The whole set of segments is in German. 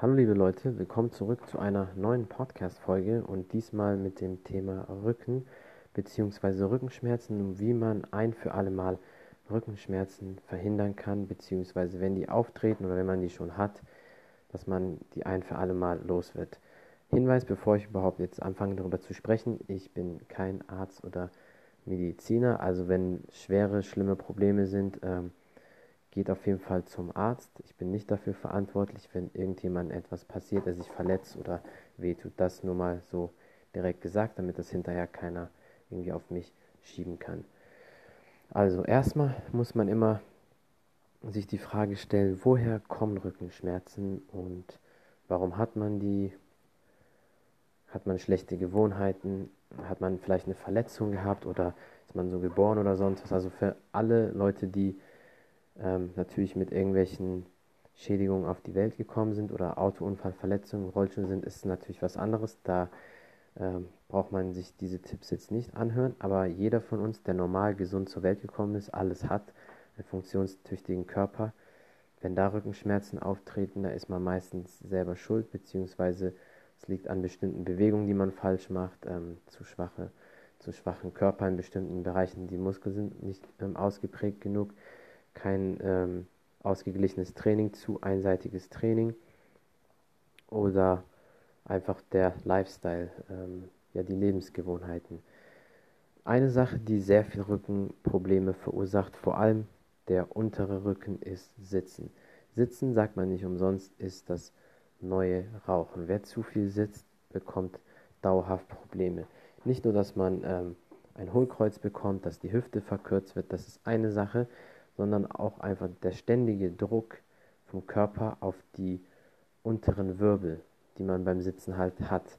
Hallo liebe Leute, willkommen zurück zu einer neuen Podcast-Folge und diesmal mit dem Thema Rücken bzw. Rückenschmerzen und wie man ein für alle Mal Rückenschmerzen verhindern kann, beziehungsweise wenn die auftreten oder wenn man die schon hat, dass man die ein für alle Mal los wird. Hinweis, bevor ich überhaupt jetzt anfange darüber zu sprechen, ich bin kein Arzt oder Mediziner, also wenn schwere, schlimme Probleme sind, ähm, geht auf jeden Fall zum Arzt. Ich bin nicht dafür verantwortlich, wenn irgendjemand etwas passiert, er sich verletzt oder wehtut. Das nur mal so direkt gesagt, damit das hinterher keiner irgendwie auf mich schieben kann. Also erstmal muss man immer sich die Frage stellen, woher kommen Rückenschmerzen und warum hat man die? Hat man schlechte Gewohnheiten? Hat man vielleicht eine Verletzung gehabt oder ist man so geboren oder sonst was? Also für alle Leute, die ähm, natürlich mit irgendwelchen Schädigungen auf die Welt gekommen sind oder Autounfallverletzungen, Rollstuhl sind, ist natürlich was anderes. Da ähm, braucht man sich diese Tipps jetzt nicht anhören, aber jeder von uns, der normal gesund zur Welt gekommen ist, alles hat, einen funktionstüchtigen Körper, wenn da Rückenschmerzen auftreten, da ist man meistens selber schuld, beziehungsweise es liegt an bestimmten Bewegungen, die man falsch macht, ähm, zu, schwache, zu schwachen Körper in bestimmten Bereichen. Die Muskeln sind nicht ähm, ausgeprägt genug, kein ähm, ausgeglichenes Training, zu einseitiges Training oder einfach der Lifestyle, ähm, ja die Lebensgewohnheiten. Eine Sache, die sehr viel Rückenprobleme verursacht, vor allem der untere Rücken, ist Sitzen. Sitzen, sagt man nicht umsonst, ist das neue Rauchen. Wer zu viel sitzt, bekommt dauerhaft Probleme. Nicht nur, dass man ähm, ein Hohlkreuz bekommt, dass die Hüfte verkürzt wird, das ist eine Sache, sondern auch einfach der ständige Druck vom Körper auf die unteren Wirbel, die man beim Sitzen halt hat.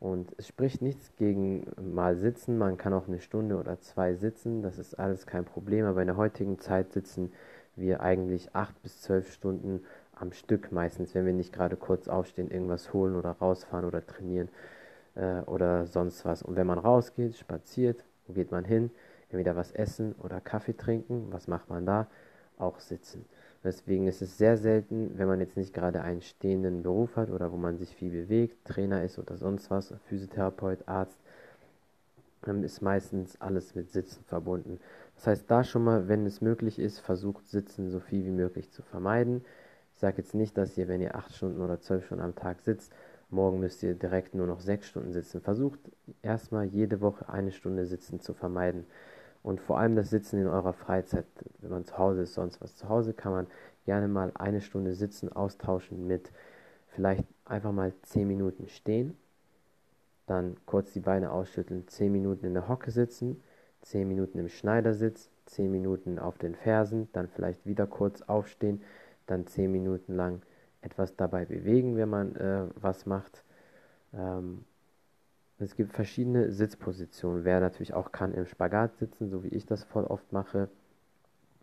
Und es spricht nichts gegen mal sitzen, man kann auch eine Stunde oder zwei sitzen, das ist alles kein Problem, aber in der heutigen Zeit sitzen wir eigentlich acht bis zwölf Stunden am Stück meistens, wenn wir nicht gerade kurz aufstehen, irgendwas holen oder rausfahren oder trainieren äh, oder sonst was. Und wenn man rausgeht, spaziert, wo geht man hin? Entweder was essen oder Kaffee trinken. Was macht man da? Auch sitzen. Deswegen ist es sehr selten, wenn man jetzt nicht gerade einen stehenden Beruf hat oder wo man sich viel bewegt, Trainer ist oder sonst was, Physiotherapeut, Arzt, dann ist meistens alles mit Sitzen verbunden. Das heißt, da schon mal, wenn es möglich ist, versucht Sitzen so viel wie möglich zu vermeiden. Ich sage jetzt nicht, dass ihr, wenn ihr acht Stunden oder zwölf Stunden am Tag sitzt, morgen müsst ihr direkt nur noch sechs Stunden sitzen. Versucht erstmal jede Woche eine Stunde Sitzen zu vermeiden. Und vor allem das Sitzen in eurer Freizeit, wenn man zu Hause ist, sonst was. Zu Hause kann man gerne mal eine Stunde sitzen, austauschen mit vielleicht einfach mal 10 Minuten stehen, dann kurz die Beine ausschütteln, 10 Minuten in der Hocke sitzen, 10 Minuten im Schneidersitz, 10 Minuten auf den Fersen, dann vielleicht wieder kurz aufstehen, dann 10 Minuten lang etwas dabei bewegen, wenn man äh, was macht. Ähm, es gibt verschiedene Sitzpositionen. Wer natürlich auch kann im Spagat sitzen, so wie ich das voll oft mache,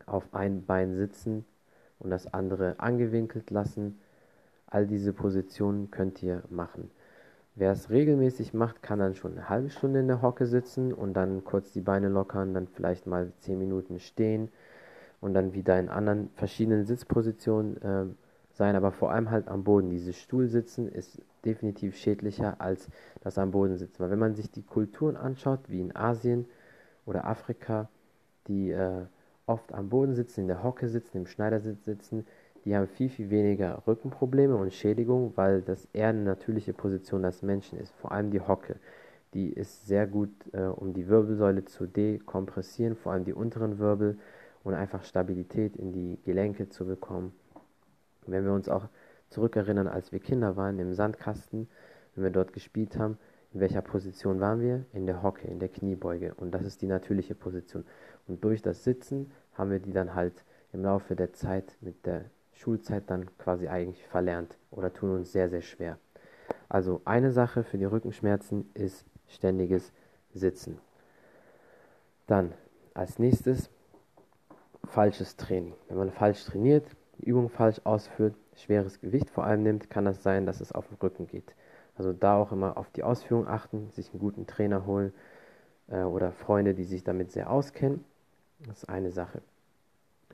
auf ein Bein sitzen und das andere angewinkelt lassen. All diese Positionen könnt ihr machen. Wer es regelmäßig macht, kann dann schon eine halbe Stunde in der Hocke sitzen und dann kurz die Beine lockern, dann vielleicht mal 10 Minuten stehen und dann wieder in anderen verschiedenen Sitzpositionen äh, sein, aber vor allem halt am Boden. Dieses Stuhlsitzen ist definitiv schädlicher als das am Boden sitzen. Weil wenn man sich die Kulturen anschaut, wie in Asien oder Afrika, die äh, oft am Boden sitzen, in der Hocke sitzen, im Schneidersitz sitzen, die haben viel, viel weniger Rückenprobleme und Schädigungen, weil das eher eine natürliche Position des Menschen ist. Vor allem die Hocke. Die ist sehr gut, äh, um die Wirbelsäule zu dekompressieren, vor allem die unteren Wirbel und einfach Stabilität in die Gelenke zu bekommen. Wenn wir uns auch zurückerinnern, als wir Kinder waren im Sandkasten, wenn wir dort gespielt haben, in welcher Position waren wir? In der Hocke, in der Kniebeuge. Und das ist die natürliche Position. Und durch das Sitzen haben wir die dann halt im Laufe der Zeit mit der Schulzeit dann quasi eigentlich verlernt oder tun uns sehr, sehr schwer. Also eine Sache für die Rückenschmerzen ist ständiges Sitzen. Dann als nächstes falsches Training. Wenn man falsch trainiert, Übung falsch ausführt, schweres Gewicht vor allem nimmt, kann das sein, dass es auf den Rücken geht. Also da auch immer auf die Ausführung achten, sich einen guten Trainer holen äh, oder Freunde, die sich damit sehr auskennen. Das ist eine Sache.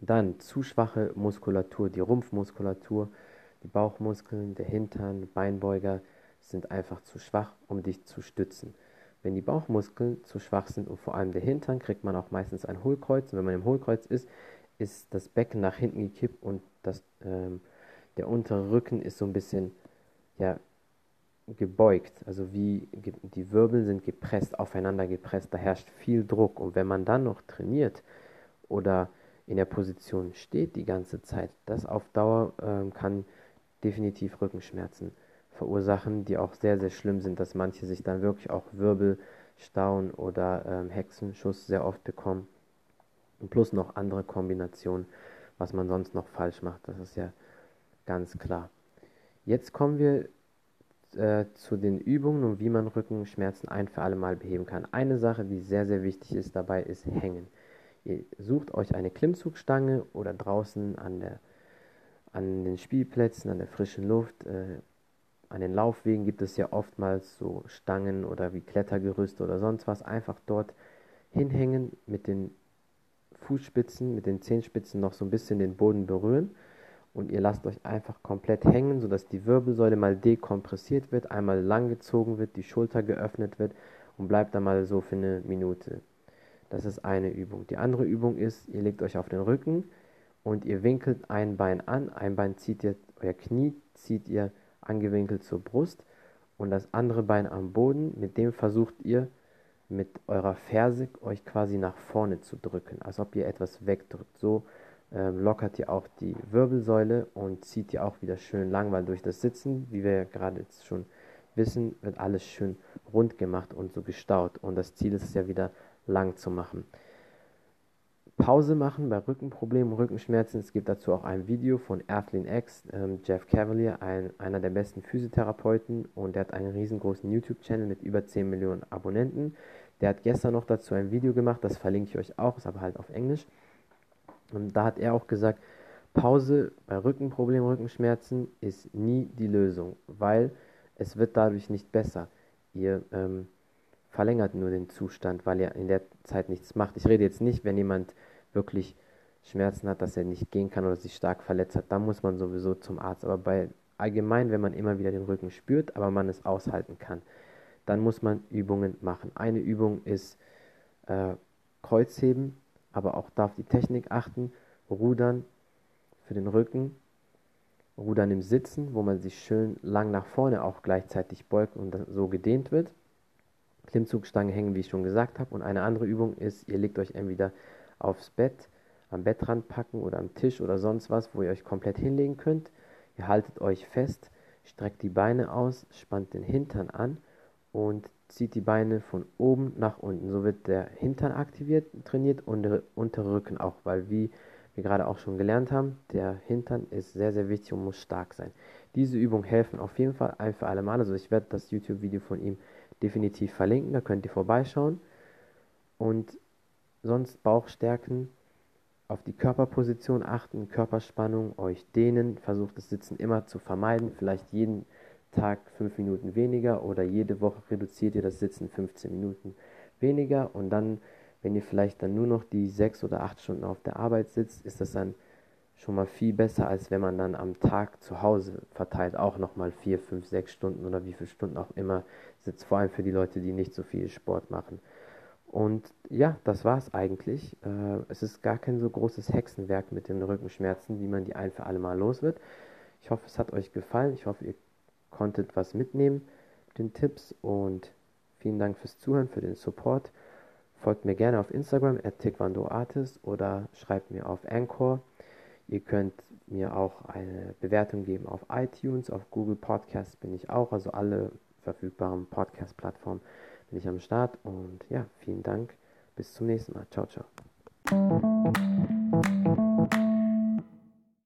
Dann zu schwache Muskulatur, die Rumpfmuskulatur, Die Bauchmuskeln, der Hintern, Beinbeuger sind einfach zu schwach, um dich zu stützen. Wenn die Bauchmuskeln zu schwach sind und vor allem der Hintern, kriegt man auch meistens ein Hohlkreuz. Und wenn man im Hohlkreuz ist, ist das Becken nach hinten gekippt und das, ähm, der untere Rücken ist so ein bisschen ja, gebeugt. Also wie die Wirbel sind gepresst, aufeinander gepresst. Da herrscht viel Druck. Und wenn man dann noch trainiert oder in der Position steht die ganze Zeit, das auf Dauer ähm, kann definitiv Rückenschmerzen verursachen, die auch sehr, sehr schlimm sind, dass manche sich dann wirklich auch Wirbelstauen oder ähm, Hexenschuss sehr oft bekommen. Plus noch andere Kombinationen, was man sonst noch falsch macht. Das ist ja ganz klar. Jetzt kommen wir äh, zu den Übungen und wie man Rückenschmerzen ein für alle Mal beheben kann. Eine Sache, die sehr, sehr wichtig ist dabei, ist Hängen. Ihr sucht euch eine Klimmzugstange oder draußen an, der, an den Spielplätzen, an der frischen Luft. Äh, an den Laufwegen gibt es ja oftmals so Stangen oder wie Klettergerüste oder sonst was. Einfach dort hinhängen, mit den Fußspitzen, mit den Zehenspitzen noch so ein bisschen den Boden berühren und ihr lasst euch einfach komplett hängen, sodass die Wirbelsäule mal dekompressiert wird, einmal lang gezogen wird, die Schulter geöffnet wird und bleibt dann mal so für eine Minute. Das ist eine Übung. Die andere Übung ist, ihr legt euch auf den Rücken und ihr winkelt ein Bein an, ein Bein zieht ihr, euer Knie zieht ihr angewinkelt zur Brust und das andere Bein am Boden, mit dem versucht ihr mit eurer Ferse euch quasi nach vorne zu drücken, als ob ihr etwas wegdrückt. So ähm, lockert ihr auch die Wirbelsäule und zieht ihr auch wieder schön lang, weil durch das Sitzen, wie wir gerade jetzt schon wissen, wird alles schön rund gemacht und so gestaut. Und das Ziel ist es ja wieder lang zu machen. Pause machen bei Rückenproblemen, Rückenschmerzen. Es gibt dazu auch ein Video von Earthlyn X, ähm, Jeff Cavalier, ein, einer der besten Physiotherapeuten und der hat einen riesengroßen YouTube-Channel mit über 10 Millionen Abonnenten. Der hat gestern noch dazu ein Video gemacht, das verlinke ich euch auch, ist aber halt auf Englisch. Und da hat er auch gesagt, Pause bei Rückenproblemen, Rückenschmerzen ist nie die Lösung, weil es wird dadurch nicht besser. Ihr ähm, verlängert nur den Zustand, weil ihr in der Zeit nichts macht. Ich rede jetzt nicht, wenn jemand wirklich Schmerzen hat, dass er nicht gehen kann oder sich stark verletzt hat, dann muss man sowieso zum Arzt. Aber bei allgemein, wenn man immer wieder den Rücken spürt, aber man es aushalten kann, dann muss man Übungen machen. Eine Übung ist äh, Kreuzheben aber auch darf die Technik achten, Rudern für den Rücken, Rudern im Sitzen, wo man sich schön lang nach vorne auch gleichzeitig beugt und so gedehnt wird. Klimmzugstange hängen, wie ich schon gesagt habe. Und eine andere Übung ist, ihr legt euch entweder aufs Bett, am Bettrand packen oder am Tisch oder sonst was, wo ihr euch komplett hinlegen könnt. Ihr haltet euch fest, streckt die Beine aus, spannt den Hintern an und zieht die Beine von oben nach unten. So wird der Hintern aktiviert, trainiert und der untere Rücken auch, weil wie wir gerade auch schon gelernt haben, der Hintern ist sehr, sehr wichtig und muss stark sein. Diese Übungen helfen auf jeden Fall ein für alle Mal. Also ich werde das YouTube-Video von ihm definitiv verlinken, da könnt ihr vorbeischauen. Und sonst Bauch stärken, auf die Körperposition achten, Körperspannung, euch dehnen, versucht das Sitzen immer zu vermeiden, vielleicht jeden Tag 5 Minuten weniger oder jede Woche reduziert ihr das Sitzen 15 Minuten weniger und dann, wenn ihr vielleicht dann nur noch die 6 oder 8 Stunden auf der Arbeit sitzt, ist das dann schon mal viel besser, als wenn man dann am Tag zu Hause verteilt auch nochmal 4, 5, 6 Stunden oder wie viele Stunden auch immer sitzt, vor allem für die Leute, die nicht so viel Sport machen. Und ja, das war es eigentlich. Äh, es ist gar kein so großes Hexenwerk mit den Rückenschmerzen, wie man die ein für alle Mal los wird. Ich hoffe, es hat euch gefallen. Ich hoffe, ihr konntet was mitnehmen, den Tipps und vielen Dank fürs Zuhören, für den Support. Folgt mir gerne auf Instagram at oder schreibt mir auf Anchor. Ihr könnt mir auch eine Bewertung geben auf iTunes, auf Google Podcasts bin ich auch, also alle verfügbaren Podcast-Plattformen bin ich am Start. Und ja, vielen Dank. Bis zum nächsten Mal. Ciao, ciao.